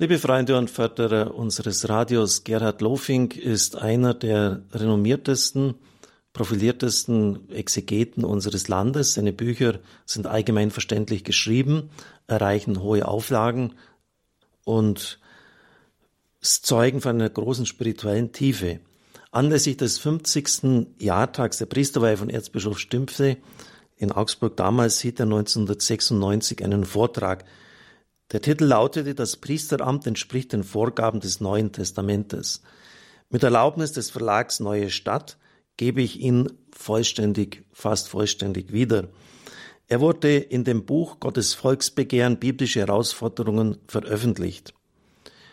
Liebe Freunde und Förderer unseres Radios, Gerhard Lofink ist einer der renommiertesten, profiliertesten Exegeten unseres Landes. Seine Bücher sind allgemein verständlich geschrieben, erreichen hohe Auflagen und zeugen von einer großen spirituellen Tiefe. Anlässlich des 50. Jahrtags der Priesterweihe von Erzbischof Stümpfe in Augsburg damals hielt er 1996 einen Vortrag der Titel lautete Das Priesteramt entspricht den Vorgaben des Neuen Testamentes. Mit Erlaubnis des Verlags Neue Stadt gebe ich ihn vollständig, fast vollständig wieder. Er wurde in dem Buch Gottes Volksbegehren biblische Herausforderungen veröffentlicht.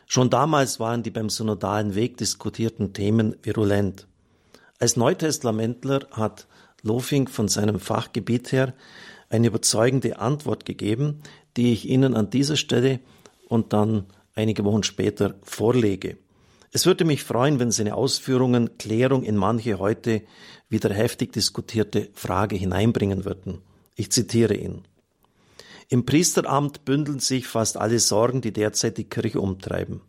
Schon damals waren die beim synodalen Weg diskutierten Themen virulent. Als Neutestamentler hat Lofing von seinem Fachgebiet her eine überzeugende Antwort gegeben, die ich Ihnen an dieser Stelle und dann einige Wochen später vorlege. Es würde mich freuen, wenn seine Ausführungen Klärung in manche heute wieder heftig diskutierte Frage hineinbringen würden. Ich zitiere ihn. Im Priesteramt bündeln sich fast alle Sorgen, die derzeit die Kirche umtreiben.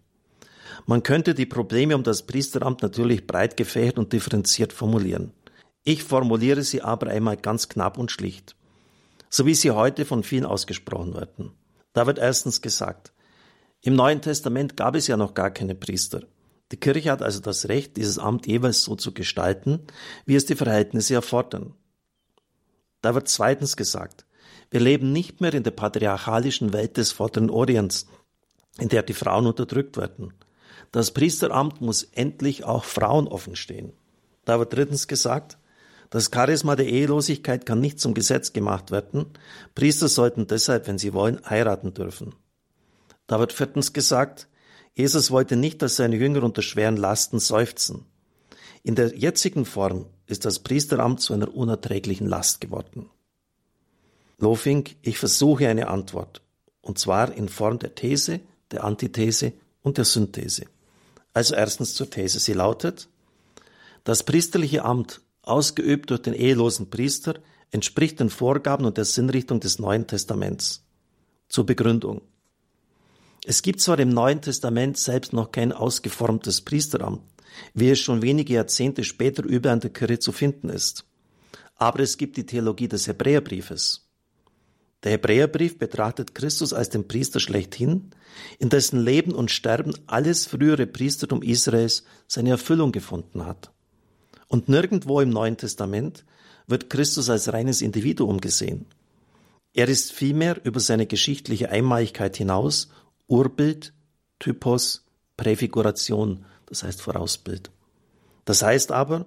Man könnte die Probleme um das Priesteramt natürlich breit gefächert und differenziert formulieren. Ich formuliere sie aber einmal ganz knapp und schlicht so wie sie heute von vielen ausgesprochen werden. Da wird erstens gesagt, im Neuen Testament gab es ja noch gar keine Priester. Die Kirche hat also das Recht, dieses Amt jeweils so zu gestalten, wie es die Verhältnisse erfordern. Da wird zweitens gesagt, wir leben nicht mehr in der patriarchalischen Welt des Vorderen Orients, in der die Frauen unterdrückt werden. Das Priesteramt muss endlich auch Frauen offen stehen. Da wird drittens gesagt, das Charisma der Ehelosigkeit kann nicht zum Gesetz gemacht werden. Priester sollten deshalb, wenn sie wollen, heiraten dürfen. Da wird viertens gesagt, Jesus wollte nicht, dass seine Jünger unter schweren Lasten seufzen. In der jetzigen Form ist das Priesteramt zu einer unerträglichen Last geworden. Lofink, ich versuche eine Antwort, und zwar in Form der These, der Antithese und der Synthese. Also erstens zur These. Sie lautet, das priesterliche Amt ausgeübt durch den ehelosen Priester, entspricht den Vorgaben und der Sinnrichtung des Neuen Testaments. Zur Begründung. Es gibt zwar im Neuen Testament selbst noch kein ausgeformtes Priesteramt, wie es schon wenige Jahrzehnte später überall in der Kirche zu finden ist. Aber es gibt die Theologie des Hebräerbriefes. Der Hebräerbrief betrachtet Christus als den Priester schlechthin, in dessen Leben und Sterben alles frühere Priestertum Israels seine Erfüllung gefunden hat. Und nirgendwo im Neuen Testament wird Christus als reines Individuum gesehen. Er ist vielmehr über seine geschichtliche Einmaligkeit hinaus Urbild, Typos, Präfiguration, das heißt Vorausbild. Das heißt aber,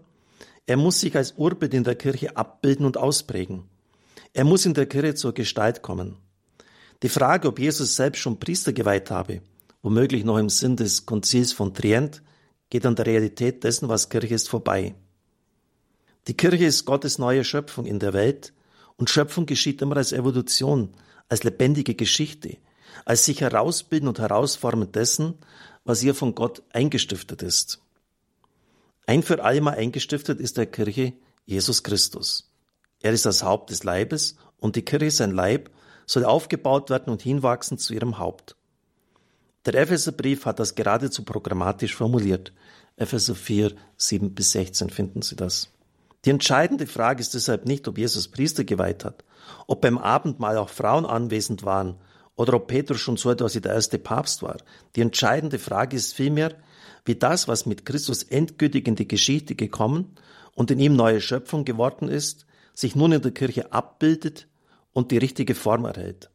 er muss sich als Urbild in der Kirche abbilden und ausprägen. Er muss in der Kirche zur Gestalt kommen. Die Frage, ob Jesus selbst schon Priester geweiht habe, womöglich noch im Sinn des Konzils von Trient, geht an der Realität dessen, was Kirche ist, vorbei. Die Kirche ist Gottes neue Schöpfung in der Welt und Schöpfung geschieht immer als Evolution, als lebendige Geschichte, als sich herausbilden und herausformen dessen, was ihr von Gott eingestiftet ist. Ein für allemal eingestiftet ist der Kirche Jesus Christus. Er ist das Haupt des Leibes und die Kirche, sein Leib, soll aufgebaut werden und hinwachsen zu ihrem Haupt. Der Epheserbrief hat das geradezu programmatisch formuliert. Epheser 4, 7 bis 16 finden Sie das. Die entscheidende Frage ist deshalb nicht, ob Jesus Priester geweiht hat, ob beim Abendmahl auch Frauen anwesend waren oder ob Petrus schon so etwas wie der erste Papst war. Die entscheidende Frage ist vielmehr, wie das, was mit Christus endgültig in die Geschichte gekommen und in ihm neue Schöpfung geworden ist, sich nun in der Kirche abbildet und die richtige Form erhält.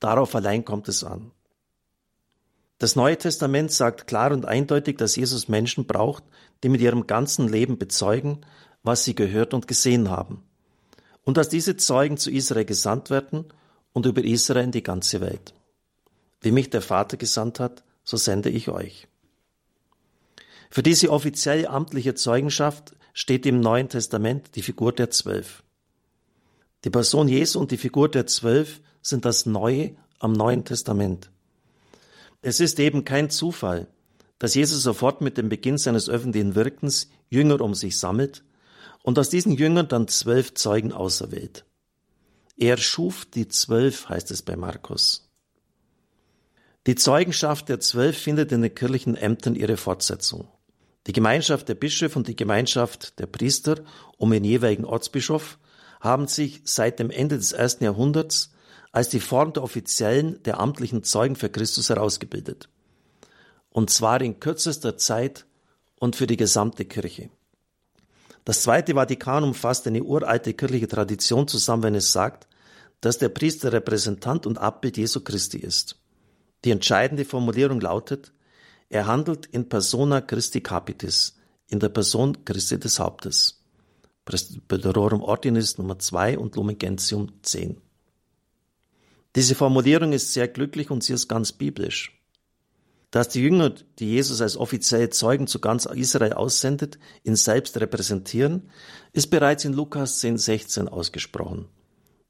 Darauf allein kommt es an. Das Neue Testament sagt klar und eindeutig, dass Jesus Menschen braucht, die mit ihrem ganzen Leben bezeugen, was sie gehört und gesehen haben, und dass diese Zeugen zu Israel gesandt werden und über Israel in die ganze Welt. Wie mich der Vater gesandt hat, so sende ich euch. Für diese offizielle amtliche Zeugenschaft steht im Neuen Testament die Figur der Zwölf. Die Person Jesu und die Figur der Zwölf sind das Neue am Neuen Testament. Es ist eben kein Zufall, dass Jesus sofort mit dem Beginn seines öffentlichen Wirkens Jünger um sich sammelt und aus diesen Jüngern dann zwölf Zeugen auserwählt. Er schuf die zwölf, heißt es bei Markus. Die Zeugenschaft der Zwölf findet in den kirchlichen Ämtern ihre Fortsetzung. Die Gemeinschaft der Bischöfe und die Gemeinschaft der Priester um den jeweiligen Ortsbischof haben sich seit dem Ende des ersten Jahrhunderts als die Form der offiziellen, der amtlichen Zeugen für Christus herausgebildet. Und zwar in kürzester Zeit und für die gesamte Kirche. Das Zweite Vatikanum fasst eine uralte kirchliche Tradition zusammen, wenn es sagt, dass der Priester Repräsentant und Abbild Jesu Christi ist. Die entscheidende Formulierung lautet, er handelt in persona Christi Capitis, in der Person Christi des Hauptes. Presbyterorum Ordinis Nummer 2 und Lumen Gentium 10. Diese Formulierung ist sehr glücklich und sie ist ganz biblisch. Dass die Jünger, die Jesus als offizielle Zeugen zu ganz Israel aussendet, ihn selbst repräsentieren, ist bereits in Lukas 10, 16 ausgesprochen.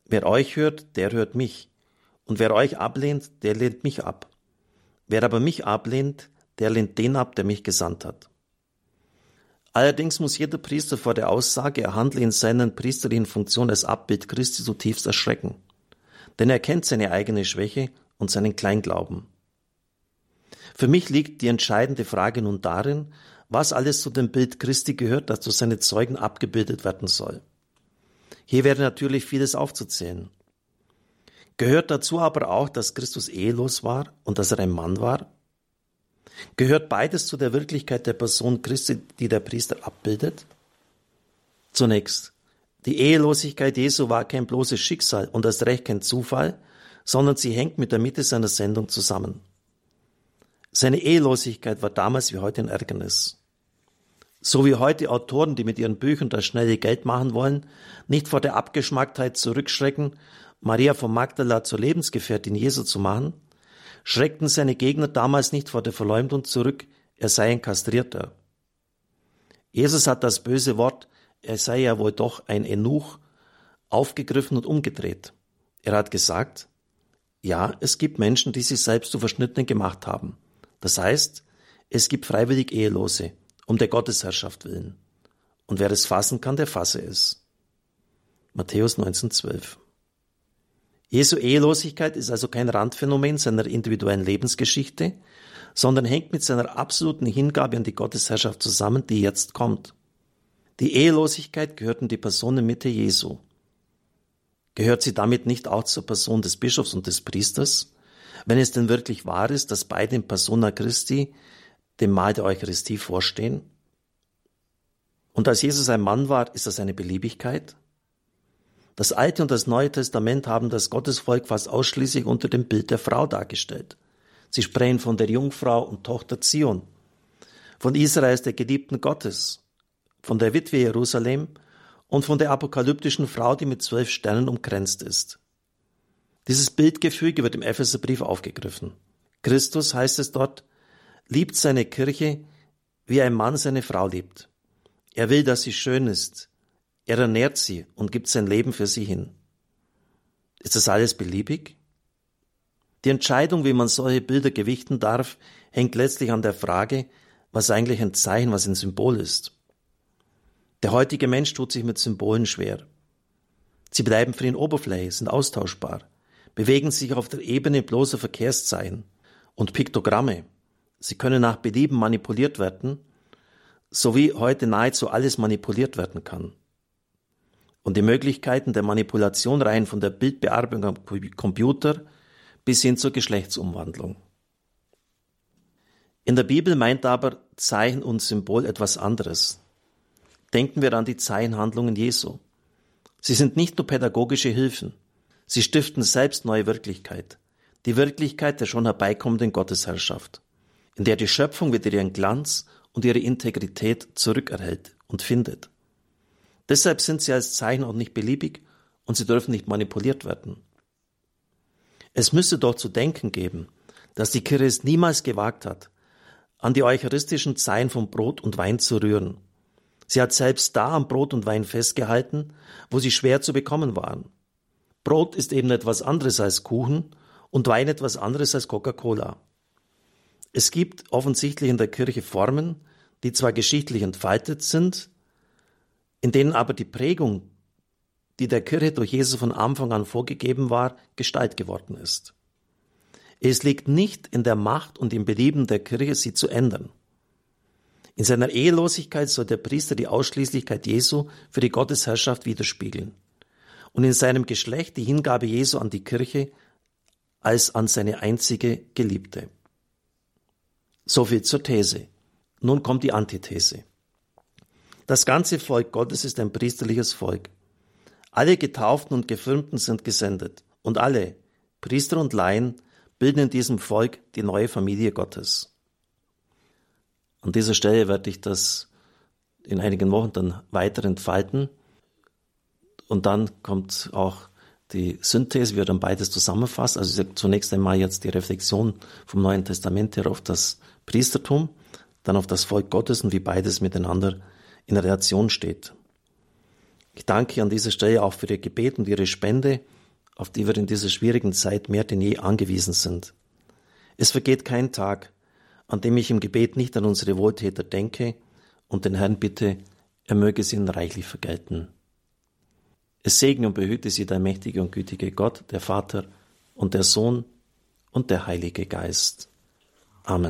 Wer euch hört, der hört mich. Und wer euch ablehnt, der lehnt mich ab. Wer aber mich ablehnt, der lehnt den ab, der mich gesandt hat. Allerdings muss jeder Priester vor der Aussage, er handle in seiner priesterlichen Funktion als Abbild Christi zutiefst erschrecken. Denn er kennt seine eigene Schwäche und seinen Kleinglauben. Für mich liegt die entscheidende Frage nun darin, was alles zu dem Bild Christi gehört, das durch seine Zeugen abgebildet werden soll. Hier wäre natürlich vieles aufzuzählen. Gehört dazu aber auch, dass Christus ehelos war und dass er ein Mann war? Gehört beides zu der Wirklichkeit der Person Christi, die der Priester abbildet? Zunächst, die Ehelosigkeit Jesu war kein bloßes Schicksal und erst recht kein Zufall, sondern sie hängt mit der Mitte seiner Sendung zusammen. Seine Ehelosigkeit war damals wie heute ein Ärgernis. So wie heute Autoren, die mit ihren Büchern das schnelle Geld machen wollen, nicht vor der Abgeschmacktheit zurückschrecken, Maria von Magdala zur Lebensgefährtin Jesu zu machen, schreckten seine Gegner damals nicht vor der Verleumdung zurück, er sei ein Kastrierter. Jesus hat das böse Wort, er sei ja wohl doch ein Enuch, aufgegriffen und umgedreht. Er hat gesagt, ja, es gibt Menschen, die sich selbst zu Verschnittenen gemacht haben. Das heißt, es gibt freiwillig Ehelose, um der Gottesherrschaft willen. Und wer es fassen kann, der fasse es. Matthäus 19,12 Jesu Ehelosigkeit ist also kein Randphänomen seiner individuellen Lebensgeschichte, sondern hängt mit seiner absoluten Hingabe an die Gottesherrschaft zusammen, die jetzt kommt. Die Ehelosigkeit gehört in die Personenmitte Jesu. Gehört sie damit nicht auch zur Person des Bischofs und des Priesters? Wenn es denn wirklich wahr ist, dass beide in Persona Christi dem Mahl der Eucharistie vorstehen? Und als Jesus ein Mann war, ist das eine Beliebigkeit? Das Alte und das Neue Testament haben das Gottesvolk fast ausschließlich unter dem Bild der Frau dargestellt. Sie sprechen von der Jungfrau und Tochter Zion, von Israel als der Geliebten Gottes, von der Witwe Jerusalem und von der apokalyptischen Frau, die mit zwölf Sternen umkränzt ist. Dieses Bildgefüge wird im Epheserbrief aufgegriffen. Christus, heißt es dort, liebt seine Kirche, wie ein Mann seine Frau liebt. Er will, dass sie schön ist. Er ernährt sie und gibt sein Leben für sie hin. Ist das alles beliebig? Die Entscheidung, wie man solche Bilder gewichten darf, hängt letztlich an der Frage, was eigentlich ein Zeichen, was ein Symbol ist. Der heutige Mensch tut sich mit Symbolen schwer. Sie bleiben für ihn Oberfläche, sind austauschbar bewegen sich auf der Ebene bloßer Verkehrszeichen und Piktogramme. Sie können nach Belieben manipuliert werden, so wie heute nahezu alles manipuliert werden kann. Und die Möglichkeiten der Manipulation reichen von der Bildbearbeitung am Computer bis hin zur Geschlechtsumwandlung. In der Bibel meint aber Zeichen und Symbol etwas anderes. Denken wir an die Zeichenhandlungen Jesu. Sie sind nicht nur pädagogische Hilfen, Sie stiften selbst neue Wirklichkeit, die Wirklichkeit der schon herbeikommenden Gottesherrschaft, in der die Schöpfung wieder ihren Glanz und ihre Integrität zurückerhält und findet. Deshalb sind sie als Zeichen auch nicht beliebig und sie dürfen nicht manipuliert werden. Es müsste doch zu denken geben, dass die Kirche es niemals gewagt hat, an die eucharistischen Zeichen von Brot und Wein zu rühren. Sie hat selbst da am Brot und Wein festgehalten, wo sie schwer zu bekommen waren. Brot ist eben etwas anderes als Kuchen und Wein etwas anderes als Coca-Cola. Es gibt offensichtlich in der Kirche Formen, die zwar geschichtlich entfaltet sind, in denen aber die Prägung, die der Kirche durch Jesus von Anfang an vorgegeben war, Gestalt geworden ist. Es liegt nicht in der Macht und im Belieben der Kirche, sie zu ändern. In seiner Ehelosigkeit soll der Priester die Ausschließlichkeit Jesu für die Gottesherrschaft widerspiegeln und in seinem Geschlecht die Hingabe Jesu an die Kirche als an seine einzige Geliebte. So viel zur These. Nun kommt die Antithese. Das ganze Volk Gottes ist ein priesterliches Volk. Alle Getauften und Gefirmten sind gesendet und alle, Priester und Laien, bilden in diesem Volk die neue Familie Gottes. An dieser Stelle werde ich das in einigen Wochen dann weiter entfalten. Und dann kommt auch die Synthese, wie er dann beides zusammenfasst. Also zunächst einmal jetzt die Reflexion vom Neuen Testament her auf das Priestertum, dann auf das Volk Gottes und wie beides miteinander in Relation steht. Ich danke an dieser Stelle auch für Ihr Gebet und Ihre Spende, auf die wir in dieser schwierigen Zeit mehr denn je angewiesen sind. Es vergeht kein Tag, an dem ich im Gebet nicht an unsere Wohltäter denke und den Herrn bitte, er möge sie ihnen reichlich vergelten. Es segne und behüte sie der mächtige und gütige Gott, der Vater und der Sohn und der Heilige Geist. Amen.